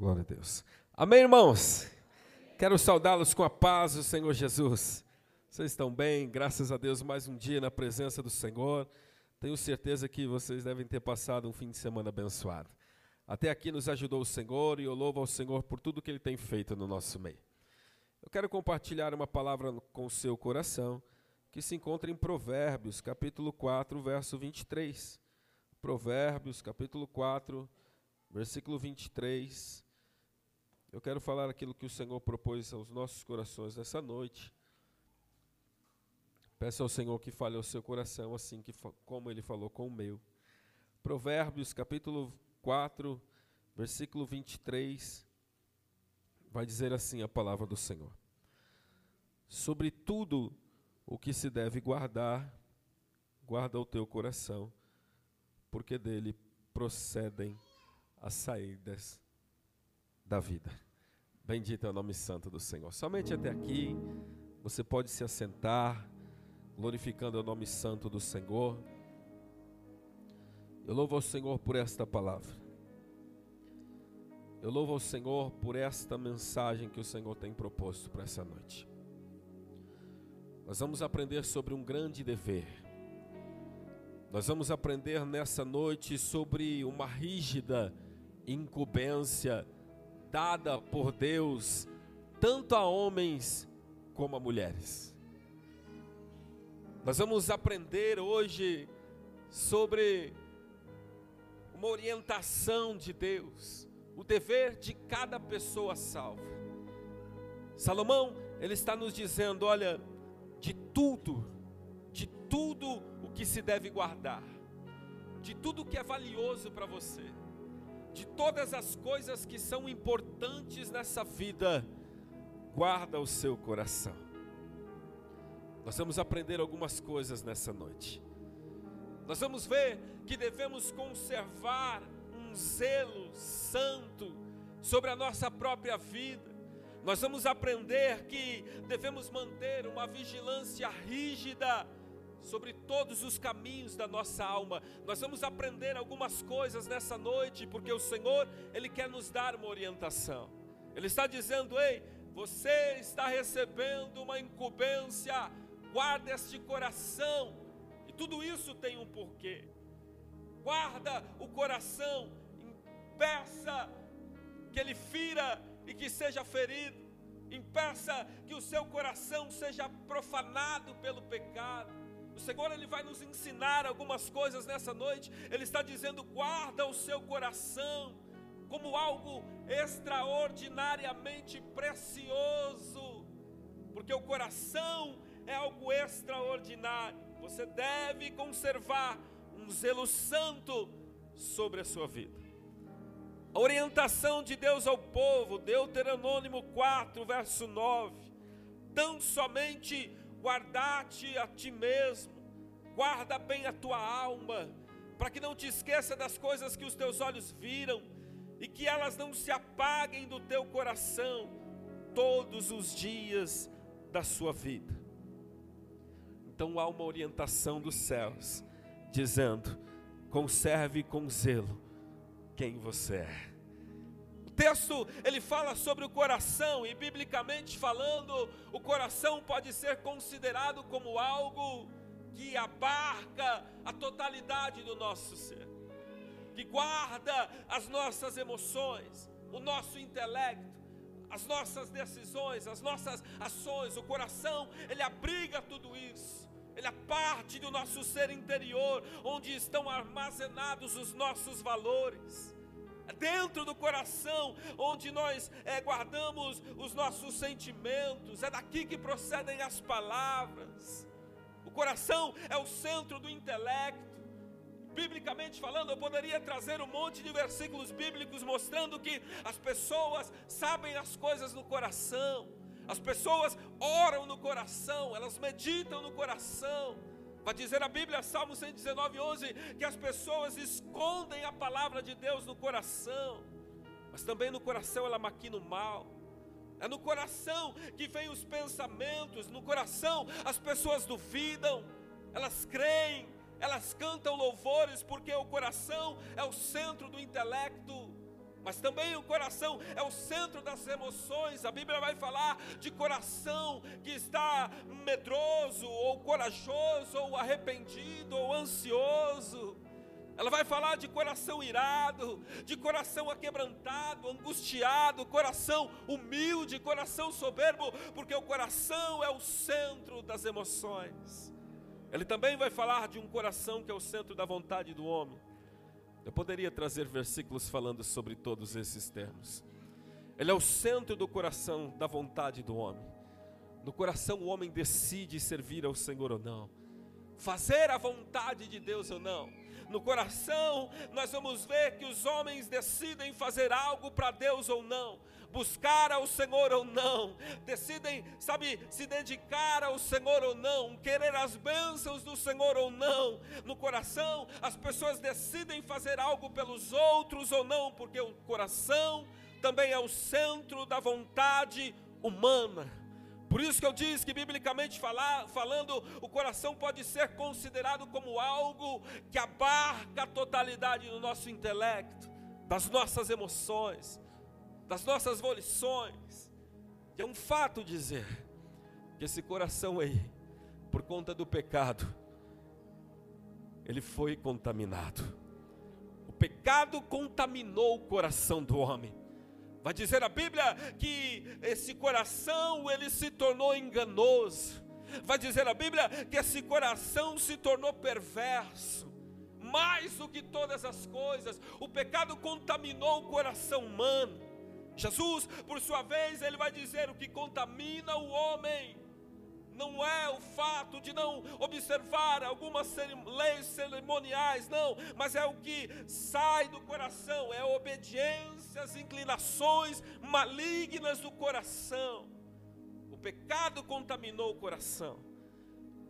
Glória a Deus. Amém, irmãos? Quero saudá-los com a paz do Senhor Jesus. Vocês estão bem? Graças a Deus, mais um dia na presença do Senhor. Tenho certeza que vocês devem ter passado um fim de semana abençoado. Até aqui nos ajudou o Senhor e eu louvo ao Senhor por tudo que Ele tem feito no nosso meio. Eu quero compartilhar uma palavra com o seu coração que se encontra em Provérbios, capítulo 4, verso 23. Provérbios, capítulo 4, versículo 23. Eu quero falar aquilo que o Senhor propôs aos nossos corações nessa noite. Peço ao Senhor que fale ao seu coração assim que como ele falou com o meu. Provérbios capítulo 4, versículo 23 vai dizer assim a palavra do Senhor: Sobre tudo o que se deve guardar, guarda o teu coração, porque dele procedem as saídas da vida. Bendito é o nome santo do Senhor. Somente até aqui você pode se assentar, glorificando o nome santo do Senhor. Eu louvo ao Senhor por esta palavra. Eu louvo ao Senhor por esta mensagem que o Senhor tem proposto para essa noite. Nós vamos aprender sobre um grande dever. Nós vamos aprender nessa noite sobre uma rígida incumbência dada por Deus tanto a homens como a mulheres. Nós vamos aprender hoje sobre uma orientação de Deus, o dever de cada pessoa salva. Salomão, ele está nos dizendo, olha, de tudo, de tudo o que se deve guardar, de tudo que é valioso para você, de todas as coisas que são importantes nessa vida, guarda o seu coração. Nós vamos aprender algumas coisas nessa noite. Nós vamos ver que devemos conservar um zelo santo sobre a nossa própria vida. Nós vamos aprender que devemos manter uma vigilância rígida sobre todos os caminhos da nossa alma. Nós vamos aprender algumas coisas nessa noite, porque o Senhor, Ele quer nos dar uma orientação. Ele está dizendo: ei, você está recebendo uma incumbência, guarda este coração, e tudo isso tem um porquê. Guarda o coração, impeça que ele fira e que seja ferido, impeça que o seu coração seja profanado pelo pecado. O Senhor ele vai nos ensinar algumas coisas nessa noite. Ele está dizendo: guarda o seu coração como algo extraordinariamente precioso, porque o coração é algo extraordinário. Você deve conservar um zelo santo sobre a sua vida. A orientação de Deus ao povo, Deuteronômio 4, verso 9: tão somente guardar-te a ti mesmo, guarda bem a tua alma, para que não te esqueça das coisas que os teus olhos viram e que elas não se apaguem do teu coração todos os dias da sua vida. Então há uma orientação dos céus dizendo: conserve com zelo quem você é texto ele fala sobre o coração e biblicamente falando, o coração pode ser considerado como algo que abarca a totalidade do nosso ser, que guarda as nossas emoções, o nosso intelecto, as nossas decisões, as nossas ações, o coração, ele abriga tudo isso. Ele é parte do nosso ser interior, onde estão armazenados os nossos valores dentro do coração, onde nós é, guardamos os nossos sentimentos, é daqui que procedem as palavras. O coração é o centro do intelecto. Biblicamente falando, eu poderia trazer um monte de versículos bíblicos mostrando que as pessoas sabem as coisas no coração, as pessoas oram no coração, elas meditam no coração Vai dizer a Bíblia, Salmo 119, 11, que as pessoas escondem a palavra de Deus no coração, mas também no coração ela maquina o mal. É no coração que vem os pensamentos, no coração as pessoas duvidam, elas creem, elas cantam louvores, porque o coração é o centro do intelecto. Mas também o coração é o centro das emoções. A Bíblia vai falar de coração que está medroso, ou corajoso, ou arrependido, ou ansioso. Ela vai falar de coração irado, de coração aquebrantado, angustiado, coração humilde, coração soberbo, porque o coração é o centro das emoções. Ele também vai falar de um coração que é o centro da vontade do homem. Eu poderia trazer versículos falando sobre todos esses termos. Ele é o centro do coração da vontade do homem. No coração o homem decide servir ao Senhor ou não, fazer a vontade de Deus ou não no coração, nós vamos ver que os homens decidem fazer algo para Deus ou não, buscar ao Senhor ou não, decidem, sabe, se dedicar ao Senhor ou não, querer as bênçãos do Senhor ou não. No coração, as pessoas decidem fazer algo pelos outros ou não, porque o coração também é o centro da vontade humana. Por isso que eu disse que, biblicamente falar, falando, o coração pode ser considerado como algo que abarca a totalidade do nosso intelecto, das nossas emoções, das nossas volições. E é um fato dizer que esse coração aí, por conta do pecado, ele foi contaminado. O pecado contaminou o coração do homem. Vai dizer a Bíblia que esse coração ele se tornou enganoso. Vai dizer a Bíblia que esse coração se tornou perverso. Mais do que todas as coisas, o pecado contaminou o coração humano. Jesus, por sua vez, ele vai dizer o que contamina o homem não é o fato de não observar algumas leis cerimoniais, não, mas é o que sai do coração, é a obediência às inclinações malignas do coração. O pecado contaminou o coração.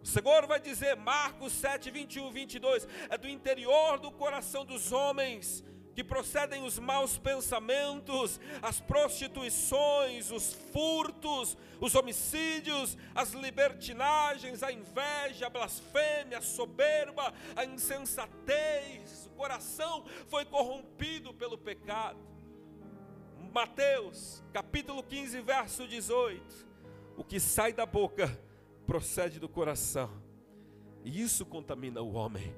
O Senhor vai dizer, Marcos 7, 21, 22, é do interior do coração dos homens que procedem os maus pensamentos, as prostituições, os furtos, os homicídios, as libertinagens, a inveja, a blasfêmia, a soberba, a insensatez. O coração foi corrompido pelo pecado. Mateus, capítulo 15, verso 18. O que sai da boca procede do coração, e isso contamina o homem.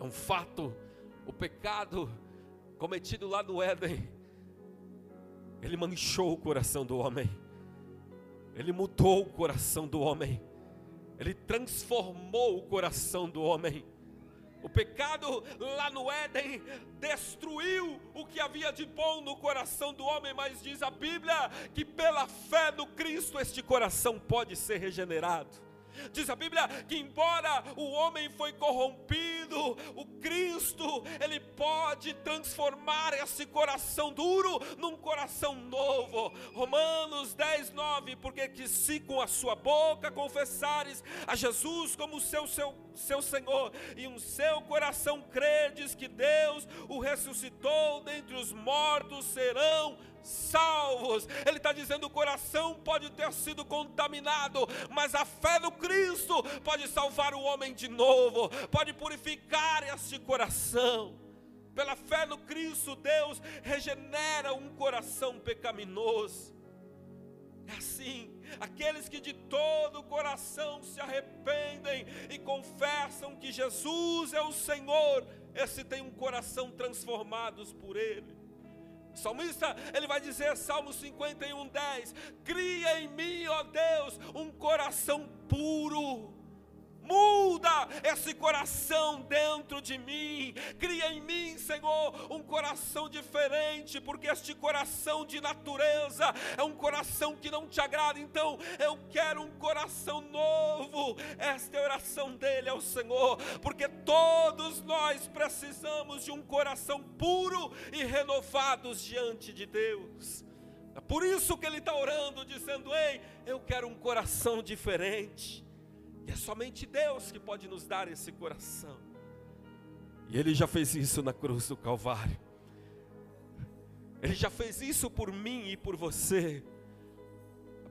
É um fato o pecado cometido lá no Éden, ele manchou o coração do homem, ele mudou o coração do homem, ele transformou o coração do homem. O pecado lá no Éden destruiu o que havia de bom no coração do homem, mas diz a Bíblia que pela fé no Cristo este coração pode ser regenerado. Diz a Bíblia que embora o homem foi corrompido, o Cristo, ele pode transformar esse coração duro num coração novo. Romanos 10, 9, porque que se com a sua boca confessares a Jesus como seu, seu, seu Senhor e um seu coração credes que Deus o ressuscitou dentre os mortos, serão salvos. Ele está dizendo: o coração pode ter sido contaminado, mas a fé no Cristo pode salvar o homem de novo, pode purificar este coração. Pela fé no Cristo, Deus regenera um coração pecaminoso. É assim, aqueles que de todo o coração se arrependem e confessam que Jesus é o Senhor, esse tem um coração transformados por Ele salmista, ele vai dizer, Salmo 51, 10: Cria em mim, ó Deus, um coração puro Muda esse coração dentro de mim. Cria em mim, Senhor, um coração diferente, porque este coração de natureza é um coração que não te agrada. Então, eu quero um coração novo. Esta é a oração dele ao Senhor, porque todos nós precisamos de um coração puro e renovados diante de Deus. É por isso que ele está orando, dizendo: Ei, eu quero um coração diferente. E é somente Deus que pode nos dar esse coração. E Ele já fez isso na cruz do Calvário. Ele já fez isso por mim e por você.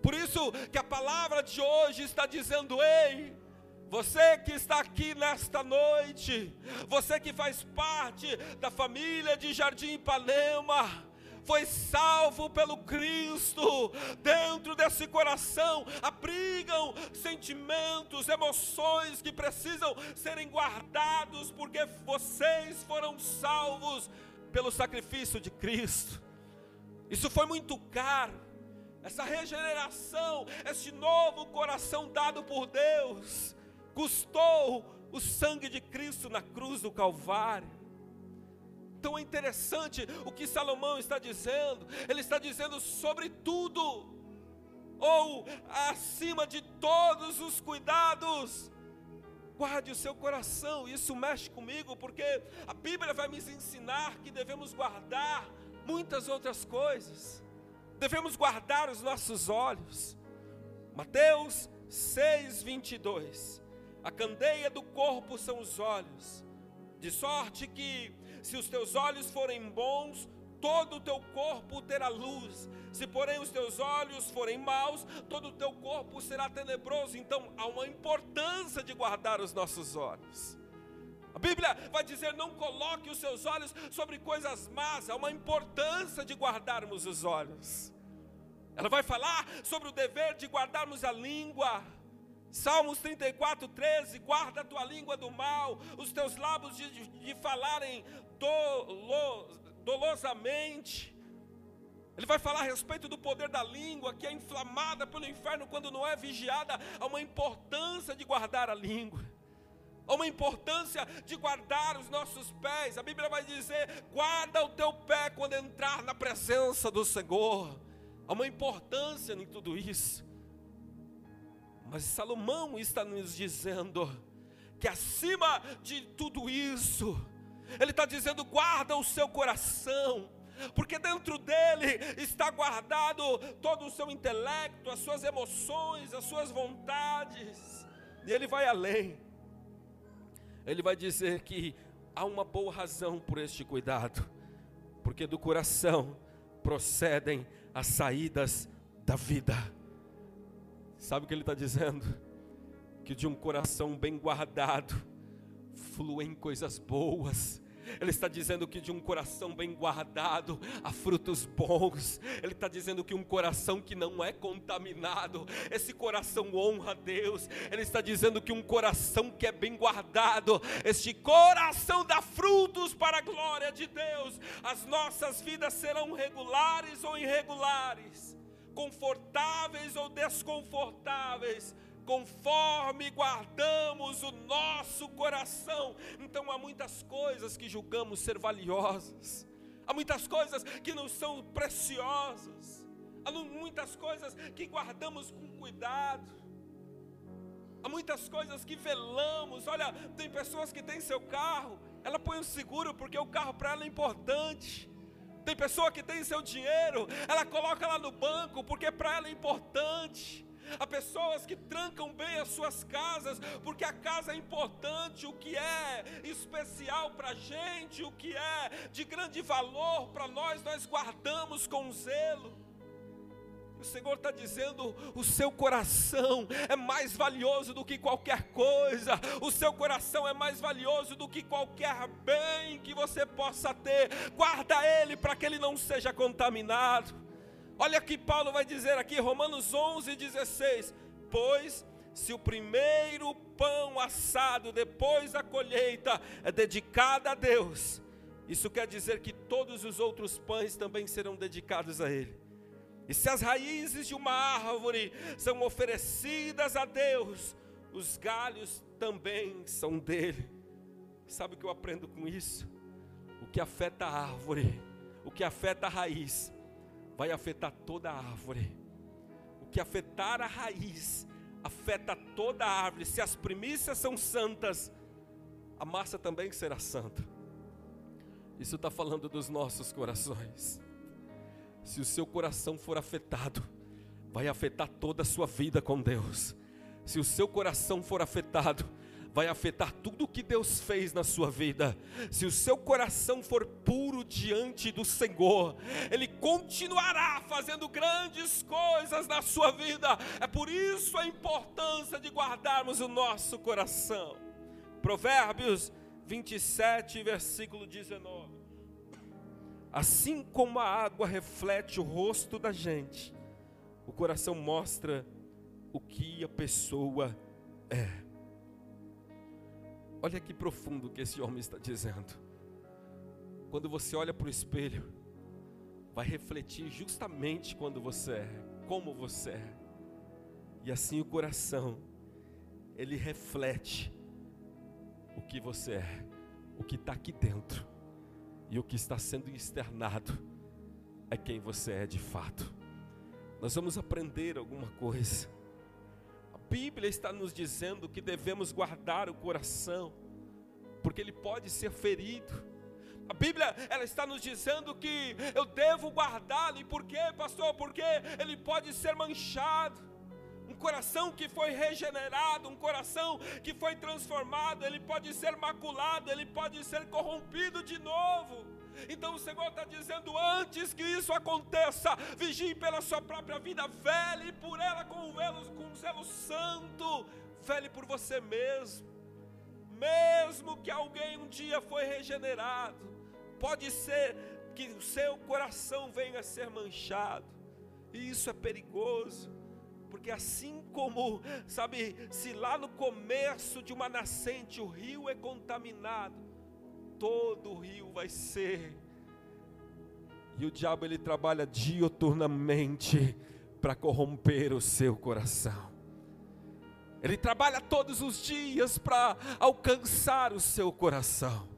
Por isso que a palavra de hoje está dizendo: ei, Você que está aqui nesta noite, você que faz parte da família de Jardim Ipanema, foi salvo pelo Cristo, dentro desse coração abrigam sentimentos, emoções que precisam serem guardados, porque vocês foram salvos pelo sacrifício de Cristo. Isso foi muito caro, essa regeneração, esse novo coração dado por Deus, custou o sangue de Cristo na cruz do Calvário. Então é interessante o que Salomão está dizendo. Ele está dizendo sobre tudo, ou acima de todos os cuidados. Guarde o seu coração, isso mexe comigo, porque a Bíblia vai me ensinar que devemos guardar muitas outras coisas. Devemos guardar os nossos olhos. Mateus 6, 22. A candeia do corpo são os olhos, de sorte que, se os teus olhos forem bons, todo o teu corpo terá luz. Se, porém, os teus olhos forem maus, todo o teu corpo será tenebroso. Então, há uma importância de guardar os nossos olhos. A Bíblia vai dizer: não coloque os seus olhos sobre coisas más, há uma importância de guardarmos os olhos. Ela vai falar sobre o dever de guardarmos a língua. Salmos 34, 13: guarda a tua língua do mal, os teus lábios de, de, de falarem dolo, dolosamente. Ele vai falar a respeito do poder da língua, que é inflamada pelo inferno quando não é vigiada. Há uma importância de guardar a língua, há uma importância de guardar os nossos pés. A Bíblia vai dizer: guarda o teu pé quando entrar na presença do Senhor. Há uma importância em tudo isso. Mas Salomão está nos dizendo que acima de tudo isso, ele está dizendo: guarda o seu coração, porque dentro dele está guardado todo o seu intelecto, as suas emoções, as suas vontades. E ele vai além, ele vai dizer que há uma boa razão por este cuidado, porque do coração procedem as saídas da vida. Sabe o que ele está dizendo? Que de um coração bem guardado fluem coisas boas. Ele está dizendo que de um coração bem guardado há frutos bons. Ele está dizendo que um coração que não é contaminado, esse coração honra a Deus. Ele está dizendo que um coração que é bem guardado, este coração dá frutos para a glória de Deus. As nossas vidas serão regulares ou irregulares confortáveis ou desconfortáveis, conforme guardamos o nosso coração. Então há muitas coisas que julgamos ser valiosas, há muitas coisas que não são preciosas, há muitas coisas que guardamos com cuidado. Há muitas coisas que velamos. Olha, tem pessoas que têm seu carro, ela põe o seguro porque o carro para ela é importante. Tem pessoa que tem seu dinheiro, ela coloca lá no banco porque para ela é importante. Há pessoas que trancam bem as suas casas, porque a casa é importante, o que é especial para a gente, o que é de grande valor para nós, nós guardamos com zelo. O Senhor está dizendo: o seu coração é mais valioso do que qualquer coisa, o seu coração é mais valioso do que qualquer bem que você possa ter. Guarda ele para que ele não seja contaminado. Olha que Paulo vai dizer aqui, Romanos 11, 16: Pois se o primeiro pão assado depois da colheita é dedicado a Deus, isso quer dizer que todos os outros pães também serão dedicados a Ele. E se as raízes de uma árvore são oferecidas a Deus, os galhos também são dele. Sabe o que eu aprendo com isso? O que afeta a árvore, o que afeta a raiz, vai afetar toda a árvore. O que afetar a raiz, afeta toda a árvore. Se as primícias são santas, a massa também será santa. Isso está falando dos nossos corações. Se o seu coração for afetado, vai afetar toda a sua vida com Deus. Se o seu coração for afetado, vai afetar tudo o que Deus fez na sua vida. Se o seu coração for puro diante do Senhor, Ele continuará fazendo grandes coisas na sua vida. É por isso a importância de guardarmos o nosso coração. Provérbios 27, versículo 19. Assim como a água reflete o rosto da gente, o coração mostra o que a pessoa é. Olha que profundo que esse homem está dizendo. Quando você olha para o espelho, vai refletir justamente quando você é, como você é. E assim o coração, ele reflete o que você é, o que está aqui dentro. E o que está sendo externado é quem você é de fato. Nós vamos aprender alguma coisa Bíblia está nos dizendo que devemos guardar o coração, porque ele pode ser ferido. A Bíblia ela está nos dizendo que eu devo guardá-lo, e por quê, pastor? Porque ele pode ser manchado. Coração que foi regenerado, um coração que foi transformado, ele pode ser maculado, ele pode ser corrompido de novo. Então o Senhor está dizendo: antes que isso aconteça, vigie pela sua própria vida, vele por ela com, velo, com zelo santo, vele por você mesmo. Mesmo que alguém um dia foi regenerado, pode ser que o seu coração venha a ser manchado, e isso é perigoso porque assim como, sabe, se lá no começo de uma nascente o rio é contaminado, todo o rio vai ser. E o diabo ele trabalha dioturnamente para corromper o seu coração. Ele trabalha todos os dias para alcançar o seu coração.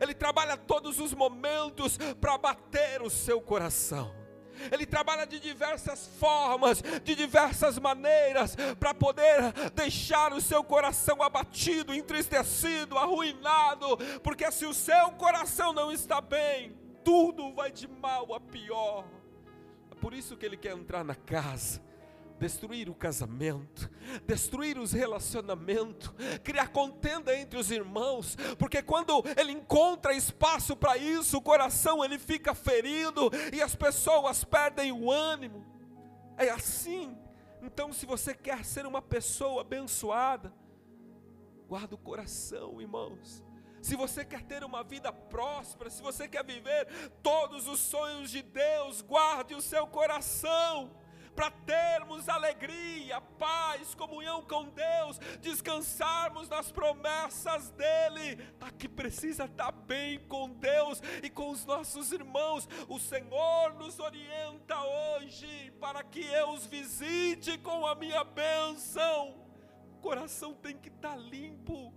Ele trabalha todos os momentos para bater o seu coração. Ele trabalha de diversas formas, de diversas maneiras, para poder deixar o seu coração abatido, entristecido, arruinado, porque se o seu coração não está bem, tudo vai de mal a pior. É por isso que ele quer entrar na casa destruir o casamento, destruir os relacionamentos, criar contenda entre os irmãos, porque quando ele encontra espaço para isso, o coração ele fica ferido e as pessoas perdem o ânimo. É assim. Então, se você quer ser uma pessoa abençoada, guarda o coração, irmãos. Se você quer ter uma vida próspera, se você quer viver todos os sonhos de Deus, guarde o seu coração para termos alegria, paz, comunhão com Deus, descansarmos nas promessas dEle. Aqui precisa estar bem com Deus e com os nossos irmãos. O Senhor nos orienta hoje para que eu os visite com a minha bênção. O coração tem que estar limpo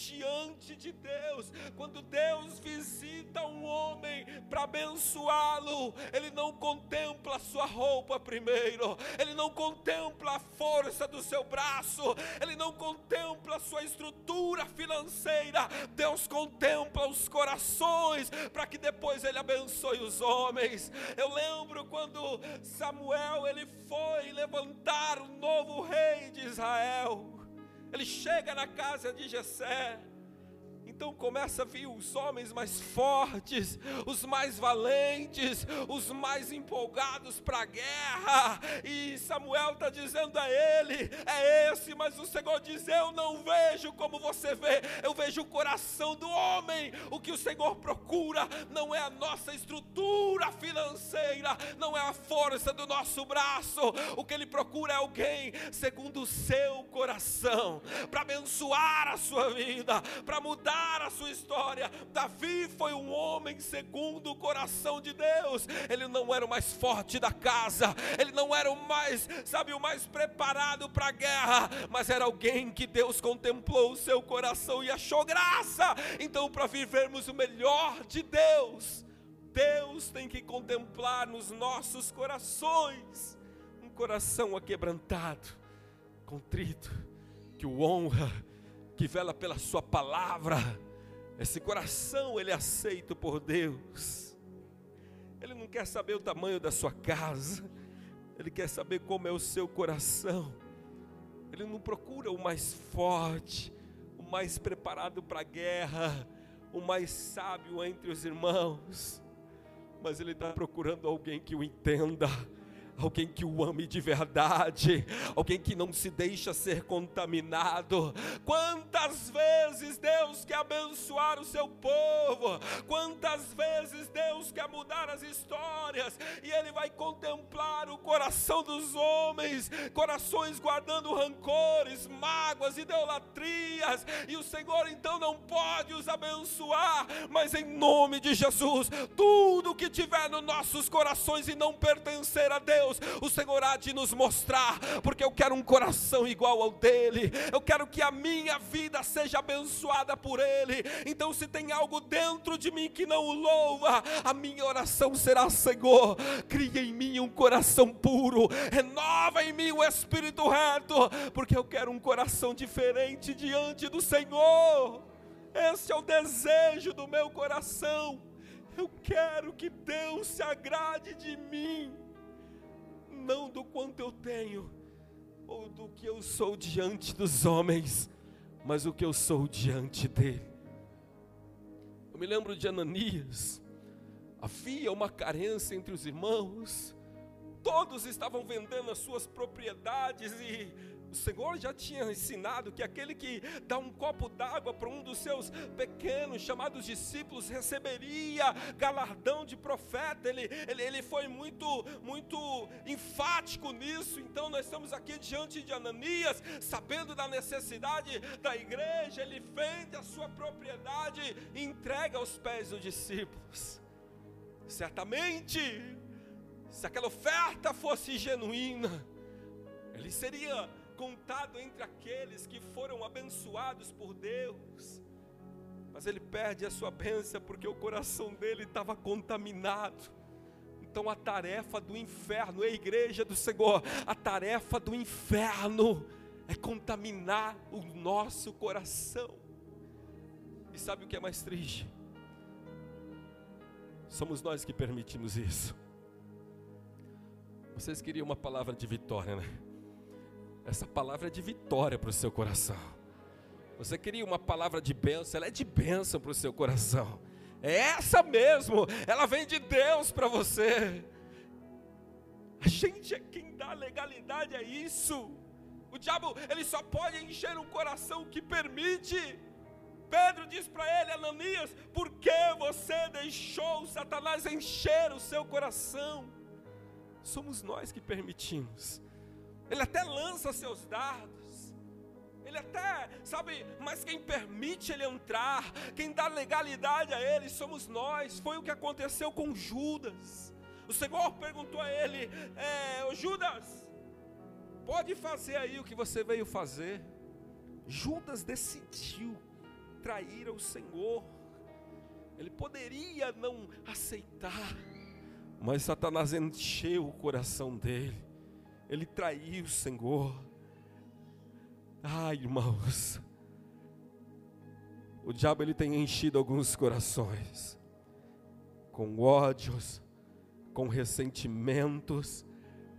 diante de Deus. Quando Deus visita um homem para abençoá-lo, ele não contempla a sua roupa primeiro, ele não contempla a força do seu braço, ele não contempla a sua estrutura financeira. Deus contempla os corações para que depois ele abençoe os homens. Eu lembro quando Samuel ele foi levantar o novo rei de Israel. Ele chega na casa de Jessé. Então começa a vir os homens mais fortes, os mais valentes, os mais empolgados para a guerra. E Samuel está dizendo a ele: é esse, mas o Senhor diz: Eu não vejo como você vê, eu vejo o coração do homem. O que o Senhor procura não é a nossa estrutura financeira, não é a força do nosso braço. O que ele procura é alguém segundo o seu coração, para abençoar a sua vida, para mudar mudar a sua história. Davi foi um homem segundo o coração de Deus. Ele não era o mais forte da casa, ele não era o mais, sabe, o mais preparado para a guerra, mas era alguém que Deus contemplou o seu coração e achou graça. Então, para vivermos o melhor de Deus, Deus tem que contemplar nos nossos corações um coração aquebrantado, contrito, que o honra que vela pela sua palavra. Esse coração ele é aceito por Deus. Ele não quer saber o tamanho da sua casa. Ele quer saber como é o seu coração. Ele não procura o mais forte, o mais preparado para a guerra, o mais sábio entre os irmãos, mas ele está procurando alguém que o entenda alguém que o ame de verdade, alguém que não se deixa ser contaminado. Quantas vezes Deus quer abençoar o seu povo, quantas vezes Deus quer mudar as histórias, e Ele vai contemplar o coração dos homens, corações guardando rancores, mágoas, idolatrias, e o Senhor então não pode os abençoar, mas em nome de Jesus, tudo que tiver nos nossos corações e não pertencer a Deus, Deus, o Senhor há de nos mostrar, porque eu quero um coração igual ao dele, eu quero que a minha vida seja abençoada por ele. Então, se tem algo dentro de mim que não o louva, a minha oração será: Senhor, cria em mim um coração puro, renova em mim o espírito reto, porque eu quero um coração diferente diante do Senhor. Esse é o desejo do meu coração. Eu quero que Deus se agrade de mim não do quanto eu tenho, ou do que eu sou diante dos homens, mas o que eu sou diante dele. Eu me lembro de Ananias, havia uma carência entre os irmãos, todos estavam vendendo as suas propriedades e o Senhor já tinha ensinado que aquele que dá um copo d'água para um dos seus pequenos, chamados discípulos, receberia galardão de profeta. Ele, ele, ele foi muito, muito enfático nisso. Então, nós estamos aqui diante de Ananias, sabendo da necessidade da igreja. Ele vende a sua propriedade e entrega aos pés dos discípulos. Certamente, se aquela oferta fosse genuína, ele seria contado entre aqueles que foram abençoados por Deus. Mas ele perde a sua bênção porque o coração dele estava contaminado. Então a tarefa do inferno, a igreja do Senhor, a tarefa do inferno é contaminar o nosso coração. E sabe o que é mais triste? Somos nós que permitimos isso. Vocês queriam uma palavra de vitória, né? Essa palavra é de vitória para o seu coração. Você queria uma palavra de bênção, ela é de bênção para o seu coração. É essa mesmo, ela vem de Deus para você. A gente é quem dá legalidade a isso. O diabo, ele só pode encher um coração que permite. Pedro diz para ele, Ananias, por que você deixou Satanás encher o seu coração? Somos nós que permitimos. Ele até lança seus dardos. Ele até, sabe, mas quem permite ele entrar, quem dá legalidade a ele, somos nós. Foi o que aconteceu com Judas. O Senhor perguntou a ele: é, Judas, pode fazer aí o que você veio fazer. Judas decidiu trair o Senhor. Ele poderia não aceitar, mas Satanás encheu o coração dele ele traiu o Senhor. Ai, irmãos, o diabo ele tem enchido alguns corações com ódios, com ressentimentos,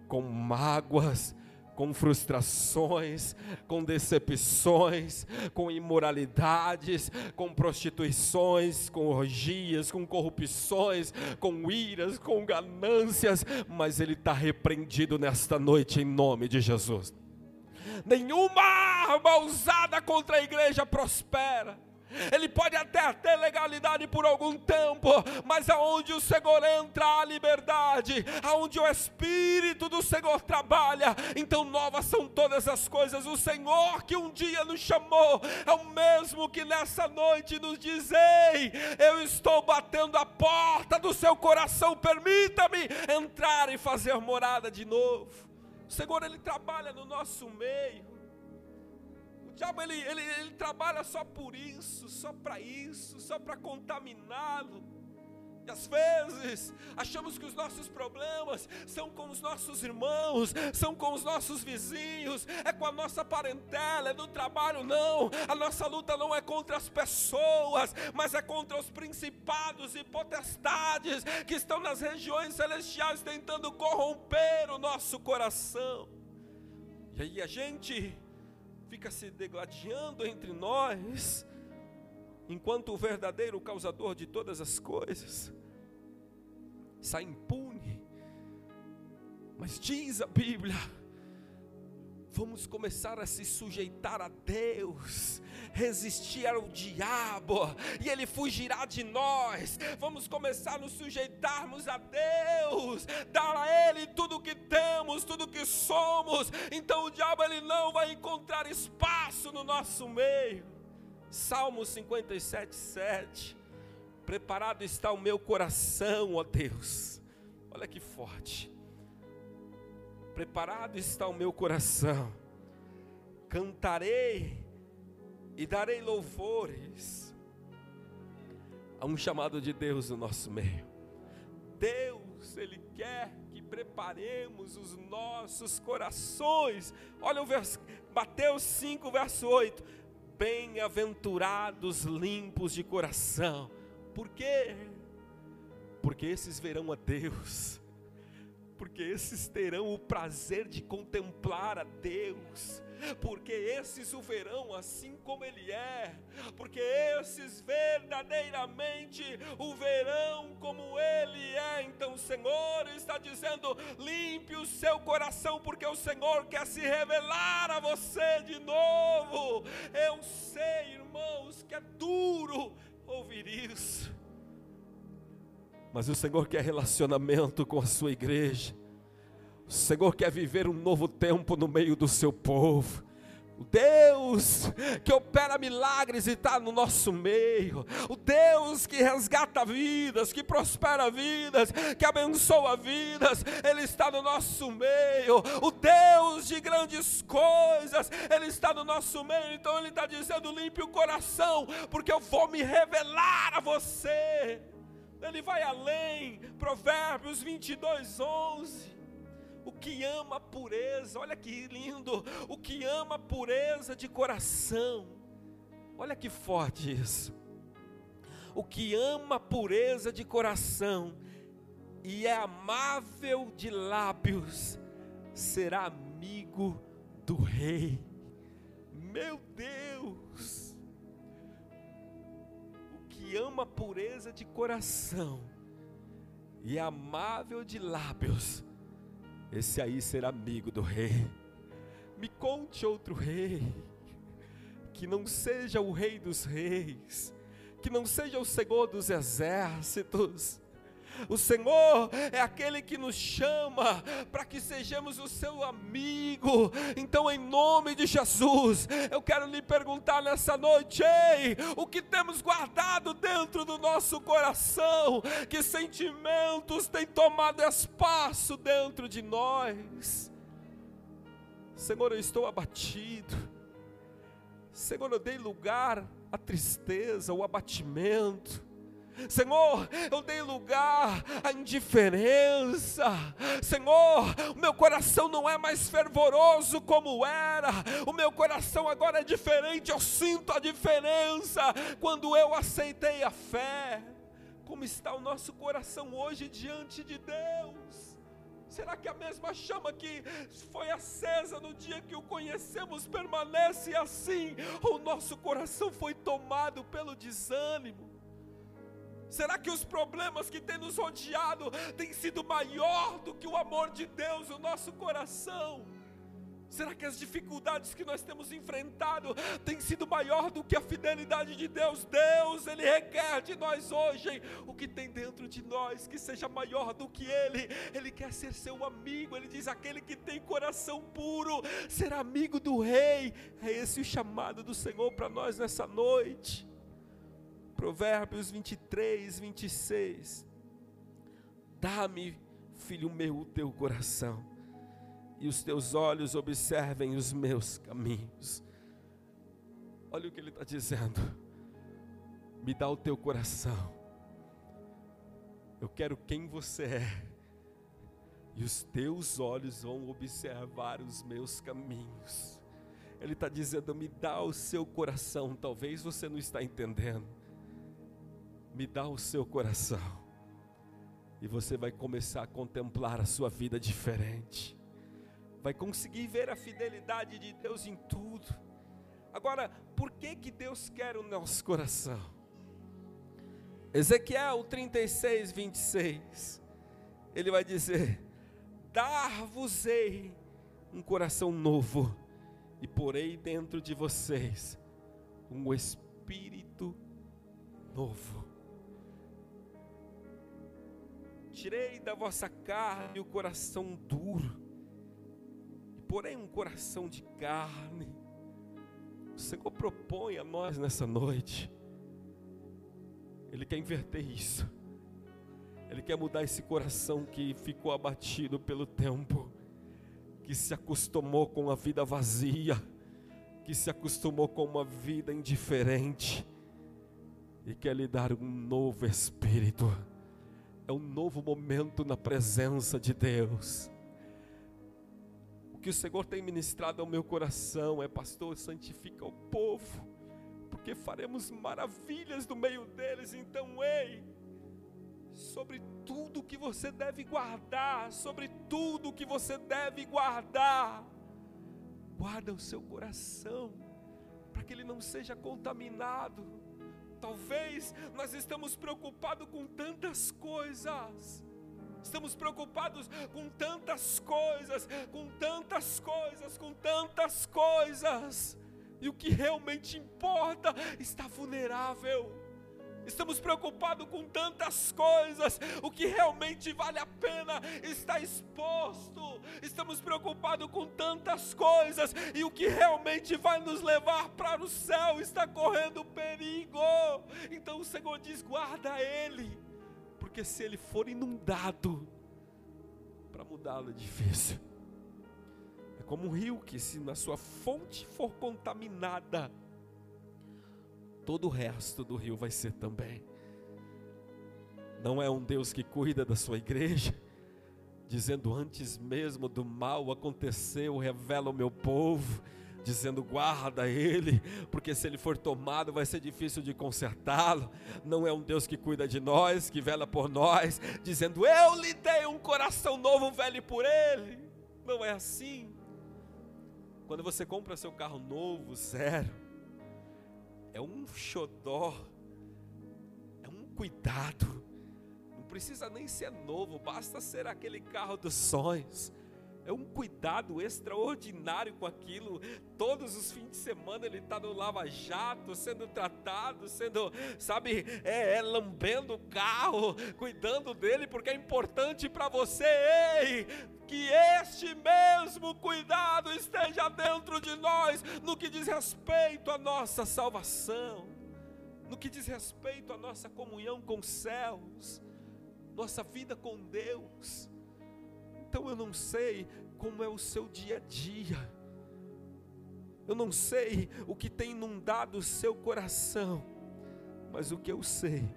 com mágoas, com frustrações, com decepções, com imoralidades, com prostituições, com orgias, com corrupções, com iras, com ganâncias, mas ele está repreendido nesta noite em nome de Jesus. Nenhuma arma usada contra a igreja prospera ele pode até ter legalidade por algum tempo, mas aonde o Senhor entra a liberdade, aonde o Espírito do Senhor trabalha, então novas são todas as coisas. O Senhor que um dia nos chamou é o mesmo que nessa noite nos diz: Ei, eu estou batendo a porta do seu coração, permita-me entrar e fazer morada de novo. O Senhor, Ele trabalha no nosso meio diabo ele, ele, ele trabalha só por isso, só para isso, só para contaminá-lo. E às vezes achamos que os nossos problemas são com os nossos irmãos, são com os nossos vizinhos, é com a nossa parentela, é do trabalho, não. A nossa luta não é contra as pessoas, mas é contra os principados e potestades que estão nas regiões celestiais tentando corromper o nosso coração. E aí a gente fica se degladiando entre nós, enquanto o verdadeiro causador de todas as coisas sai impune. Mas diz a Bíblia, vamos começar a se sujeitar a Deus, resistir ao diabo, e ele fugirá de nós. Vamos começar a nos sujeitarmos a Deus, dar a Ele tudo o que temos, tudo o que somos. Então o diabo ele não vai encontrar espaço no nosso meio. Salmo 57, 7. Preparado está o meu coração, ó Deus. Olha que forte. Preparado está o meu coração. Cantarei e darei louvores a um chamado de Deus no nosso meio. Deus, Ele quer que preparemos os nossos corações. Olha o verso, Mateus 5, verso 8. Bem-aventurados limpos de coração. Por quê? Porque esses verão a Deus. Porque esses terão o prazer de contemplar a Deus porque esses o verão assim como ele é, porque esses verdadeiramente o verão como ele é. Então o Senhor está dizendo: limpe o seu coração, porque o Senhor quer se revelar a você de novo. Eu sei, irmãos, que é duro ouvir isso. Mas o Senhor quer relacionamento com a sua igreja. O Senhor quer viver um novo tempo no meio do seu povo. O Deus que opera milagres e está no nosso meio. O Deus que resgata vidas, que prospera vidas, que abençoa vidas. Ele está no nosso meio. O Deus de grandes coisas, Ele está no nosso meio. Então Ele está dizendo: limpe o coração, porque eu vou me revelar a você. Ele vai além. Provérbios 22, 11 o que ama a pureza, olha que lindo, o que ama a pureza de coração, olha que forte isso. O que ama a pureza de coração e é amável de lábios, será amigo do rei. Meu Deus! Ama a pureza de coração e amável de lábios, esse aí será amigo do rei. Me conte outro rei, que não seja o rei dos reis, que não seja o Senhor dos exércitos, o Senhor é aquele que nos chama para que sejamos o seu amigo. Então, em nome de Jesus, eu quero lhe perguntar nessa noite: ei, o que temos guardado dentro do nosso coração? Que sentimentos têm tomado espaço dentro de nós? Senhor, eu estou abatido. Senhor, eu dei lugar à tristeza, ao abatimento. Senhor, eu dei lugar à indiferença. Senhor, o meu coração não é mais fervoroso como era. O meu coração agora é diferente. Eu sinto a diferença quando eu aceitei a fé. Como está o nosso coração hoje diante de Deus? Será que a mesma chama que foi acesa no dia que o conhecemos permanece assim? Ou o nosso coração foi tomado pelo desânimo? Será que os problemas que têm nos rodeado têm sido maior do que o amor de Deus no nosso coração? Será que as dificuldades que nós temos enfrentado têm sido maior do que a fidelidade de Deus? Deus, Ele requer de nós hoje o que tem dentro de nós que seja maior do que Ele. Ele quer ser seu amigo. Ele diz: aquele que tem coração puro será amigo do Rei. É esse o chamado do Senhor para nós nessa noite. Provérbios 23, 26. Dá-me, filho meu, o teu coração, e os teus olhos observem os meus caminhos. Olha o que ele está dizendo. Me dá o teu coração. Eu quero quem você é. E os teus olhos vão observar os meus caminhos. Ele está dizendo: me dá o seu coração. Talvez você não está entendendo me dá o seu coração. E você vai começar a contemplar a sua vida diferente. Vai conseguir ver a fidelidade de Deus em tudo. Agora, por que que Deus quer o nosso coração? Ezequiel 36, 26, ele vai dizer: Dar-vos-ei um coração novo, e porei dentro de vocês um espírito novo. Tirei da vossa carne o coração duro, e porém um coração de carne. O Senhor propõe a nós nessa noite, Ele quer inverter isso, Ele quer mudar esse coração que ficou abatido pelo tempo, que se acostumou com a vida vazia, que se acostumou com uma vida indiferente, e quer lhe dar um novo espírito é um novo momento na presença de Deus. O que o Senhor tem ministrado ao meu coração é, pastor, santifica o povo, porque faremos maravilhas no meio deles. Então, ei, sobre tudo que você deve guardar, sobre tudo que você deve guardar, guarda o seu coração, para que ele não seja contaminado Talvez nós estamos preocupados com tantas coisas. Estamos preocupados com tantas coisas, com tantas coisas, com tantas coisas. E o que realmente importa está vulnerável. Estamos preocupados com tantas coisas, o que realmente vale a pena está exposto. Estamos preocupados com tantas coisas, e o que realmente vai nos levar para o céu está correndo perigo. Então o Senhor diz: guarda ele, porque se ele for inundado, para mudá-lo é difícil. É como um rio que, se na sua fonte for contaminada, todo o resto do rio vai ser também. Não é um Deus que cuida da sua igreja, dizendo antes mesmo do mal aconteceu, revela o meu povo, dizendo guarda ele, porque se ele for tomado vai ser difícil de consertá-lo. Não é um Deus que cuida de nós, que vela por nós, dizendo eu lhe dei um coração novo, vele por ele. Não é assim. Quando você compra seu carro novo, zero, é um xodó, é um cuidado. Não precisa nem ser novo, basta ser aquele carro dos sonhos. É um cuidado extraordinário com aquilo. Todos os fins de semana ele está no lava-jato, sendo tratado, sendo, sabe, é, é, lambendo o carro, cuidando dele, porque é importante para você. Ei, que este mesmo cuidado esteja dentro de nós, no que diz respeito à nossa salvação, no que diz respeito à nossa comunhão com os céus, nossa vida com Deus. Então eu não sei como é o seu dia a dia, eu não sei o que tem inundado o seu coração, mas o que eu sei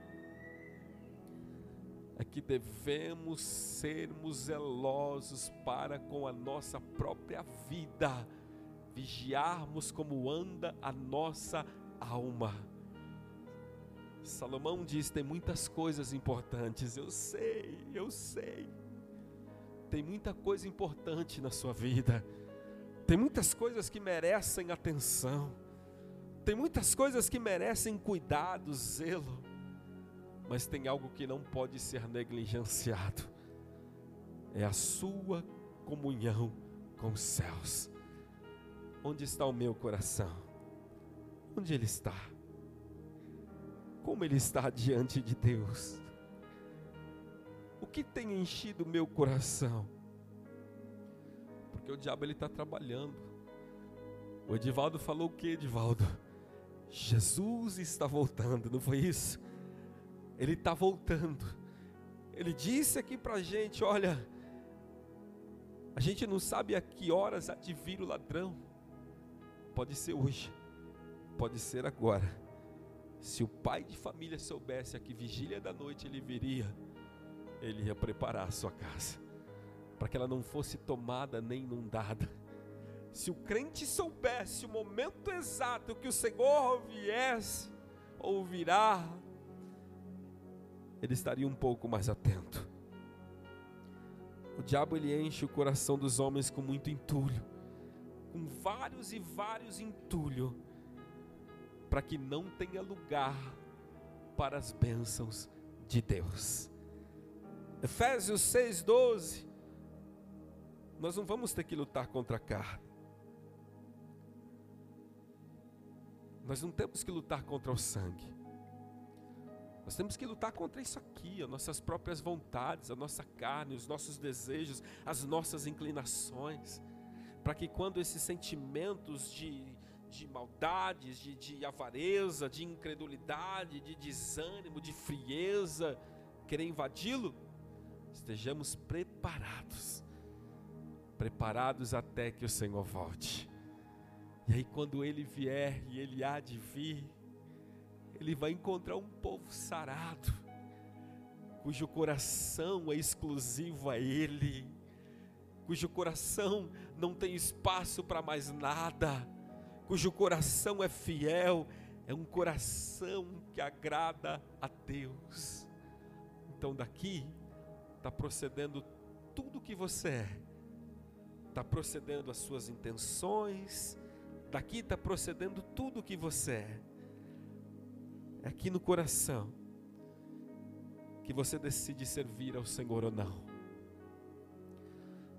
é que devemos sermos zelosos para com a nossa própria vida, vigiarmos como anda a nossa alma. Salomão diz: tem muitas coisas importantes, eu sei, eu sei. Tem muita coisa importante na sua vida, tem muitas coisas que merecem atenção, tem muitas coisas que merecem cuidado, zelo mas tem algo que não pode ser negligenciado: é a sua comunhão com os céus. Onde está o meu coração? Onde ele está? Como ele está diante de Deus? Que tem enchido o meu coração? Porque o diabo ele está trabalhando. O Edivaldo falou o que, Edivaldo? Jesus está voltando, não foi isso? Ele está voltando. Ele disse aqui para a gente: olha, a gente não sabe a que horas há de vir o ladrão. Pode ser hoje, pode ser agora. Se o pai de família soubesse a que vigília da noite ele viria, ele ia preparar a sua casa, para que ela não fosse tomada nem inundada. Se o crente soubesse o momento exato que o Senhor viesse ou virá, ele estaria um pouco mais atento. O diabo ele enche o coração dos homens com muito entulho, com vários e vários entulhos, para que não tenha lugar para as bênçãos de Deus. Efésios 6,12. Nós não vamos ter que lutar contra a carne. Nós não temos que lutar contra o sangue. Nós temos que lutar contra isso aqui, as nossas próprias vontades, a nossa carne, os nossos desejos, as nossas inclinações, para que quando esses sentimentos de, de maldades, de, de avareza, de incredulidade, de desânimo, de frieza, querer invadi-lo, estejamos preparados preparados até que o Senhor volte. E aí, quando ele vier e ele há de vir, ele vai encontrar um povo sarado, cujo coração é exclusivo a ele, cujo coração não tem espaço para mais nada, cujo coração é fiel, é um coração que agrada a Deus. Então, daqui está procedendo tudo o que você é, está procedendo as suas intenções, daqui está procedendo tudo o que você é. É aqui no coração que você decide servir ao Senhor ou não.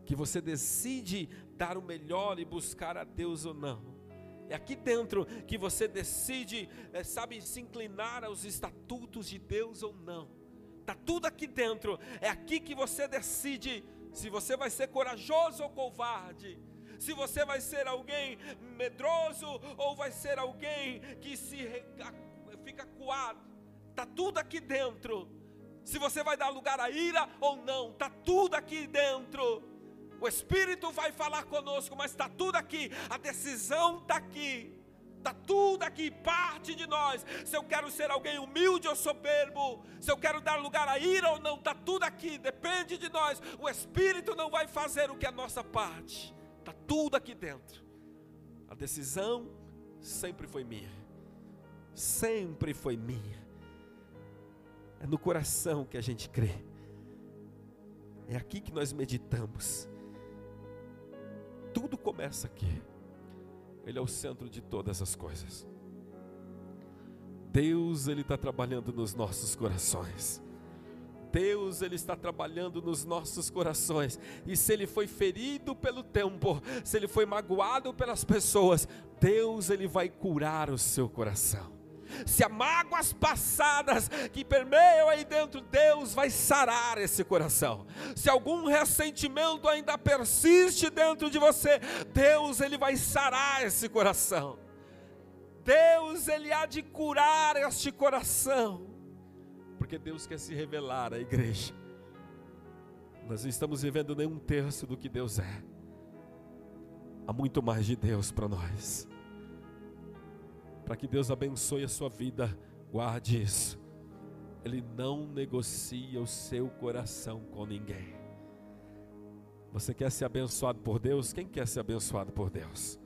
Que você decide dar o melhor e buscar a Deus ou não. É aqui dentro que você decide, é, sabe, se inclinar aos estatutos de Deus ou não. Está tudo aqui dentro. É aqui que você decide se você vai ser corajoso ou covarde se você vai ser alguém medroso ou vai ser alguém que se fica coado. Está tudo aqui dentro. Se você vai dar lugar à ira ou não, está tudo aqui dentro. O Espírito vai falar conosco, mas está tudo aqui. A decisão está aqui. Está tudo aqui, parte de nós. Se eu quero ser alguém humilde ou soberbo, se eu quero dar lugar à ira ou não, está tudo aqui, depende de nós. O Espírito não vai fazer o que é a nossa parte. Está tudo aqui dentro. A decisão sempre foi minha. Sempre foi minha. É no coração que a gente crê. É aqui que nós meditamos. Tudo começa aqui. Ele é o centro de todas as coisas. Deus, Ele está trabalhando nos nossos corações. Deus ele está trabalhando nos nossos corações. E se ele foi ferido pelo tempo, se ele foi magoado pelas pessoas, Deus ele vai curar o seu coração. Se há mágoas passadas que permeiam aí dentro, Deus vai sarar esse coração. Se algum ressentimento ainda persiste dentro de você, Deus ele vai sarar esse coração. Deus ele há de curar este coração porque Deus quer se revelar à igreja. Nós não estamos vivendo nem um terço do que Deus é. Há muito mais de Deus para nós. Para que Deus abençoe a sua vida, guarde isso. Ele não negocia o seu coração com ninguém. Você quer ser abençoado por Deus? Quem quer ser abençoado por Deus?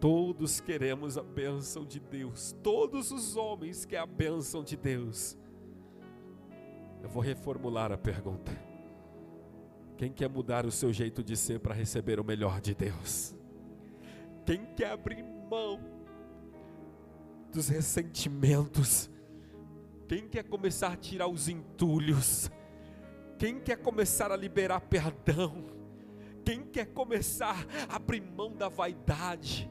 Todos queremos a bênção de Deus. Todos os homens querem a bênção de Deus. Eu vou reformular a pergunta. Quem quer mudar o seu jeito de ser para receber o melhor de Deus? Quem quer abrir mão dos ressentimentos? Quem quer começar a tirar os entulhos? Quem quer começar a liberar perdão? Quem quer começar a abrir mão da vaidade?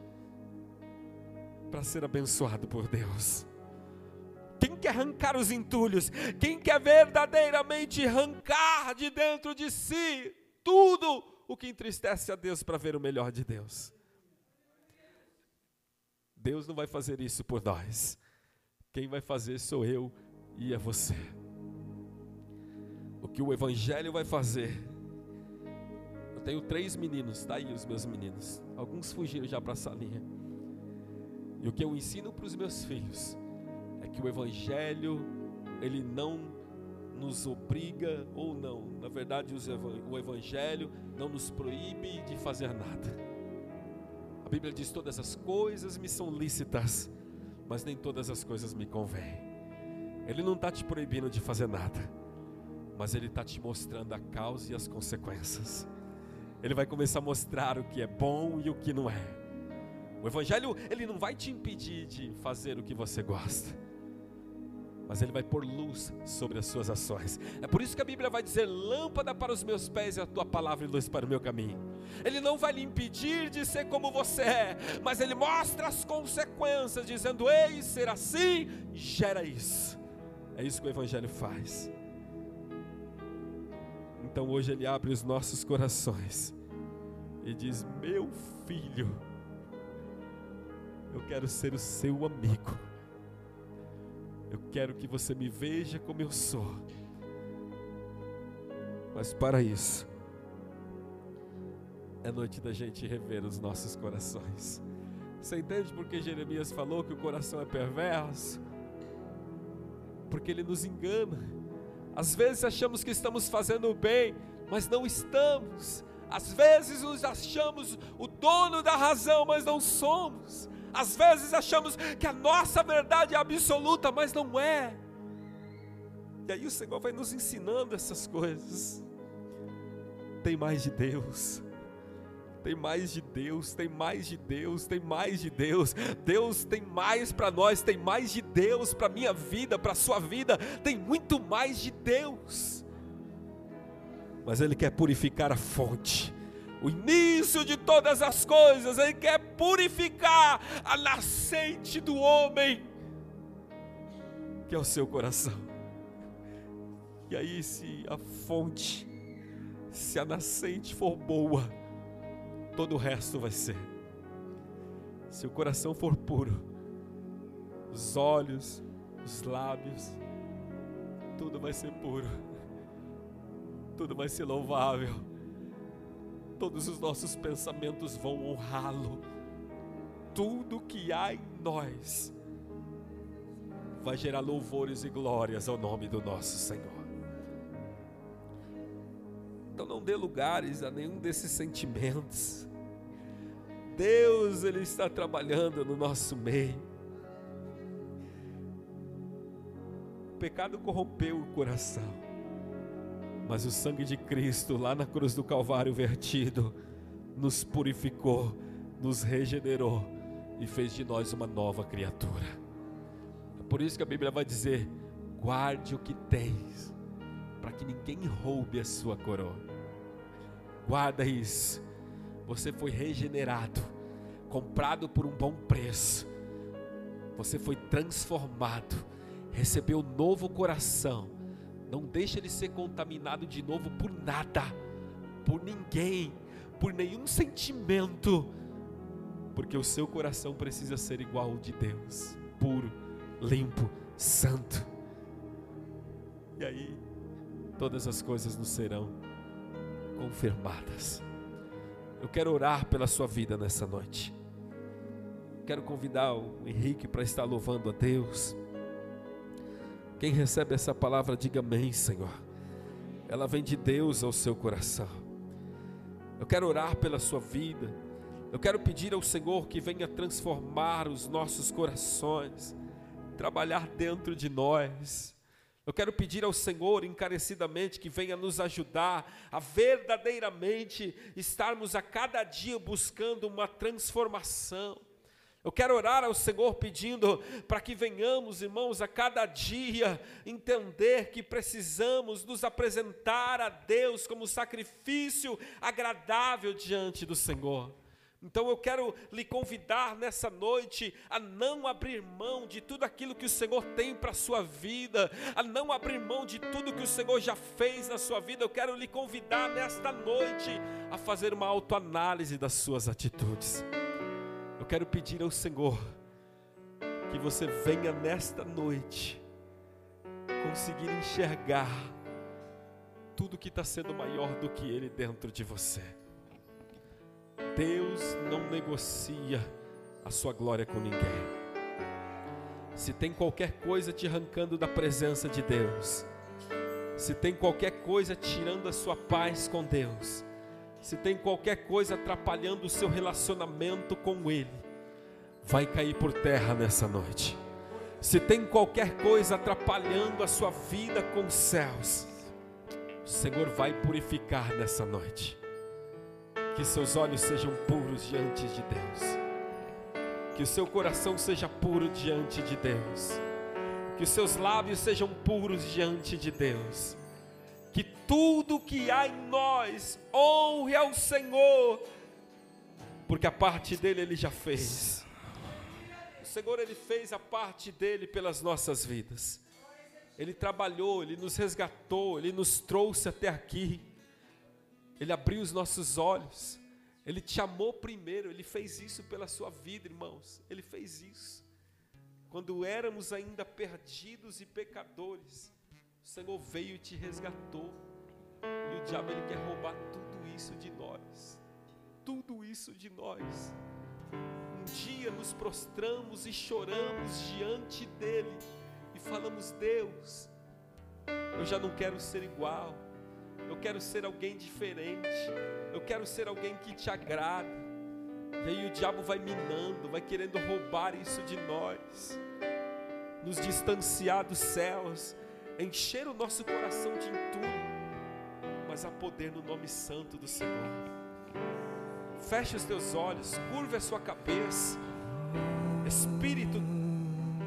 para ser abençoado por Deus. Quem quer arrancar os entulhos? Quem quer verdadeiramente arrancar de dentro de si tudo o que entristece a Deus para ver o melhor de Deus? Deus não vai fazer isso por nós. Quem vai fazer sou eu e é você. O que o Evangelho vai fazer. Eu tenho três meninos, está aí os meus meninos. Alguns fugiram já para a salinha. E o que eu ensino para os meus filhos é que o Evangelho, ele não nos obriga ou não, na verdade, o Evangelho não nos proíbe de fazer nada. Bíblia diz: todas as coisas me são lícitas, mas nem todas as coisas me convêm. Ele não está te proibindo de fazer nada, mas Ele está te mostrando a causa e as consequências. Ele vai começar a mostrar o que é bom e o que não é. O evangelho, ele não vai te impedir de fazer o que você gosta. Mas ele vai pôr luz sobre as suas ações. É por isso que a Bíblia vai dizer: lâmpada para os meus pés e a tua palavra e luz para o meu caminho. Ele não vai lhe impedir de ser como você é, mas ele mostra as consequências, dizendo: ei, ser assim gera isso. É isso que o Evangelho faz. Então hoje ele abre os nossos corações e diz: Meu filho, eu quero ser o seu amigo. Eu quero que você me veja como eu sou. Mas para isso, é noite da gente rever os nossos corações. Você entende porque Jeremias falou que o coração é perverso? Porque ele nos engana. Às vezes achamos que estamos fazendo o bem, mas não estamos. Às vezes nos achamos o dono da razão, mas não somos. Às vezes achamos que a nossa verdade é absoluta, mas não é. E aí o Senhor vai nos ensinando essas coisas. Tem mais de Deus. Tem mais de Deus, tem mais de Deus, tem mais de Deus. Deus tem mais para nós, tem mais de Deus para minha vida, para sua vida, tem muito mais de Deus. Mas ele quer purificar a fonte o início de todas as coisas, Ele quer purificar a nascente do homem, que é o seu coração. E aí, se a fonte, se a nascente for boa, todo o resto vai ser. Se o coração for puro, os olhos, os lábios, tudo vai ser puro, tudo vai ser louvável todos os nossos pensamentos vão honrá-lo. Tudo que há em nós vai gerar louvores e glórias ao nome do nosso Senhor. Então não dê lugares a nenhum desses sentimentos. Deus ele está trabalhando no nosso meio. O pecado corrompeu o coração. Mas o sangue de Cristo, lá na cruz do Calvário vertido, nos purificou, nos regenerou e fez de nós uma nova criatura. É por isso que a Bíblia vai dizer: guarde o que tens, para que ninguém roube a sua coroa. Guarda isso. Você foi regenerado, comprado por um bom preço. Você foi transformado, recebeu um novo coração não deixa ele ser contaminado de novo por nada, por ninguém, por nenhum sentimento, porque o seu coração precisa ser igual ao de Deus, puro, limpo, santo. E aí, todas as coisas nos serão confirmadas. Eu quero orar pela sua vida nessa noite. Quero convidar o Henrique para estar louvando a Deus. Quem recebe essa palavra, diga amém, Senhor. Ela vem de Deus ao seu coração. Eu quero orar pela sua vida. Eu quero pedir ao Senhor que venha transformar os nossos corações, trabalhar dentro de nós. Eu quero pedir ao Senhor encarecidamente que venha nos ajudar a verdadeiramente estarmos a cada dia buscando uma transformação eu quero orar ao Senhor pedindo para que venhamos, irmãos, a cada dia entender que precisamos nos apresentar a Deus como sacrifício agradável diante do Senhor. Então eu quero lhe convidar nessa noite a não abrir mão de tudo aquilo que o Senhor tem para a sua vida, a não abrir mão de tudo que o Senhor já fez na sua vida. Eu quero lhe convidar nesta noite a fazer uma autoanálise das suas atitudes. Eu quero pedir ao Senhor que você venha nesta noite conseguir enxergar tudo que está sendo maior do que Ele dentro de você. Deus não negocia a sua glória com ninguém. Se tem qualquer coisa te arrancando da presença de Deus, se tem qualquer coisa tirando a sua paz com Deus, se tem qualquer coisa atrapalhando o seu relacionamento com Ele, vai cair por terra nessa noite. Se tem qualquer coisa atrapalhando a sua vida com os céus, o Senhor vai purificar nessa noite. Que seus olhos sejam puros diante de Deus. Que o seu coração seja puro diante de Deus. Que os seus lábios sejam puros diante de Deus. Que tudo que há em nós honre ao Senhor, porque a parte dele ele já fez. O Senhor ele fez a parte dele pelas nossas vidas. Ele trabalhou, ele nos resgatou, ele nos trouxe até aqui. Ele abriu os nossos olhos. Ele te amou primeiro, ele fez isso pela sua vida, irmãos. Ele fez isso. Quando éramos ainda perdidos e pecadores, o Senhor veio e te resgatou. E o diabo ele quer roubar tudo isso de nós. Tudo isso de nós. Um dia nos prostramos e choramos diante dele e falamos: Deus, eu já não quero ser igual. Eu quero ser alguém diferente. Eu quero ser alguém que te agrada. E aí o diabo vai minando, vai querendo roubar isso de nós, nos distanciar dos céus, encher o nosso coração de entulho. Mas há poder no nome santo do Senhor. Feche os teus olhos, curva a sua cabeça. Espírito,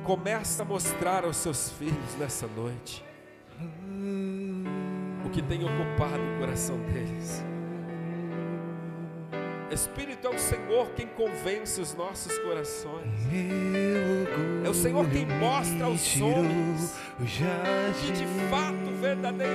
começa a mostrar aos seus filhos nessa noite o que tem ocupado o coração deles. Espírito é o Senhor quem convence os nossos corações. É o Senhor quem mostra aos homens que de fato verdadeiramente